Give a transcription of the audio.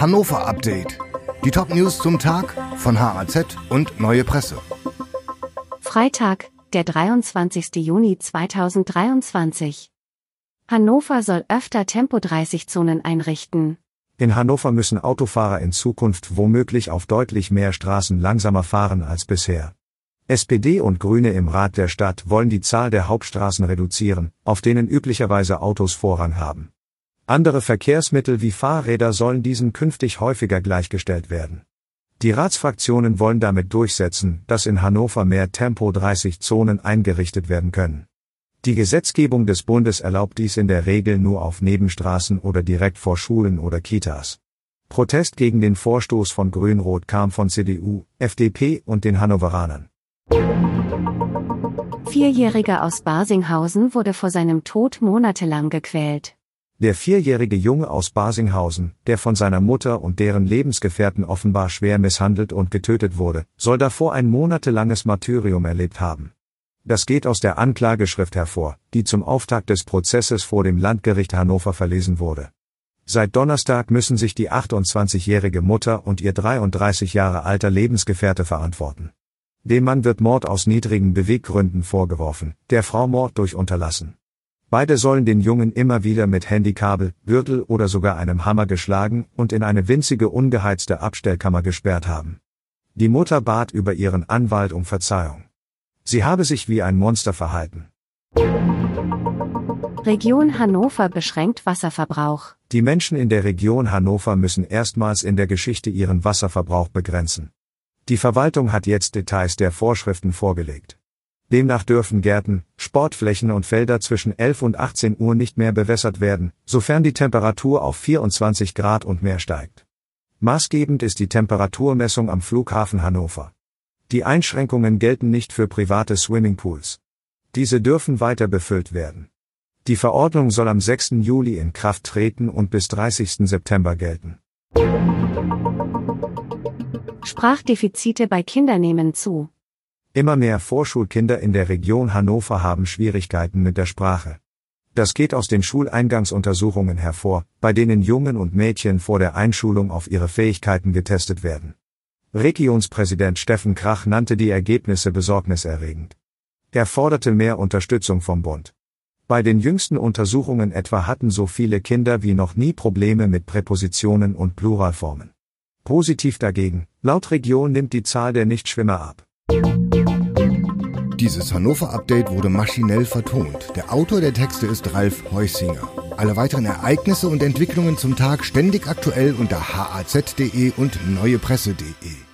Hannover Update. Die Top-News zum Tag von HAZ und Neue Presse. Freitag, der 23. Juni 2023. Hannover soll öfter Tempo-30-Zonen einrichten. In Hannover müssen Autofahrer in Zukunft womöglich auf deutlich mehr Straßen langsamer fahren als bisher. SPD und Grüne im Rat der Stadt wollen die Zahl der Hauptstraßen reduzieren, auf denen üblicherweise Autos Vorrang haben. Andere Verkehrsmittel wie Fahrräder sollen diesen künftig häufiger gleichgestellt werden. Die Ratsfraktionen wollen damit durchsetzen, dass in Hannover mehr Tempo 30 Zonen eingerichtet werden können. Die Gesetzgebung des Bundes erlaubt dies in der Regel nur auf Nebenstraßen oder direkt vor Schulen oder Kitas. Protest gegen den Vorstoß von Grün-Rot kam von CDU, FDP und den Hannoveranern. Vierjähriger aus Barsinghausen wurde vor seinem Tod monatelang gequält. Der vierjährige Junge aus Basinghausen, der von seiner Mutter und deren Lebensgefährten offenbar schwer misshandelt und getötet wurde, soll davor ein monatelanges Martyrium erlebt haben. Das geht aus der Anklageschrift hervor, die zum Auftakt des Prozesses vor dem Landgericht Hannover verlesen wurde. Seit Donnerstag müssen sich die 28-jährige Mutter und ihr 33 Jahre alter Lebensgefährte verantworten. Dem Mann wird Mord aus niedrigen Beweggründen vorgeworfen, der Frau Mord durch Unterlassen. Beide sollen den Jungen immer wieder mit Handykabel, Gürtel oder sogar einem Hammer geschlagen und in eine winzige ungeheizte Abstellkammer gesperrt haben. Die Mutter bat über ihren Anwalt um Verzeihung. Sie habe sich wie ein Monster verhalten. Region Hannover beschränkt Wasserverbrauch. Die Menschen in der Region Hannover müssen erstmals in der Geschichte ihren Wasserverbrauch begrenzen. Die Verwaltung hat jetzt Details der Vorschriften vorgelegt. Demnach dürfen Gärten, Sportflächen und Felder zwischen 11 und 18 Uhr nicht mehr bewässert werden, sofern die Temperatur auf 24 Grad und mehr steigt. Maßgebend ist die Temperaturmessung am Flughafen Hannover. Die Einschränkungen gelten nicht für private Swimmingpools. Diese dürfen weiter befüllt werden. Die Verordnung soll am 6. Juli in Kraft treten und bis 30. September gelten. Sprachdefizite bei Kindern nehmen zu. Immer mehr Vorschulkinder in der Region Hannover haben Schwierigkeiten mit der Sprache. Das geht aus den Schuleingangsuntersuchungen hervor, bei denen Jungen und Mädchen vor der Einschulung auf ihre Fähigkeiten getestet werden. Regionspräsident Steffen Krach nannte die Ergebnisse besorgniserregend. Er forderte mehr Unterstützung vom Bund. Bei den jüngsten Untersuchungen etwa hatten so viele Kinder wie noch nie Probleme mit Präpositionen und Pluralformen. Positiv dagegen, laut Region nimmt die Zahl der Nichtschwimmer ab. Dieses Hannover-Update wurde maschinell vertont. Der Autor der Texte ist Ralf Heusinger. Alle weiteren Ereignisse und Entwicklungen zum Tag ständig aktuell unter haz.de und neuepresse.de.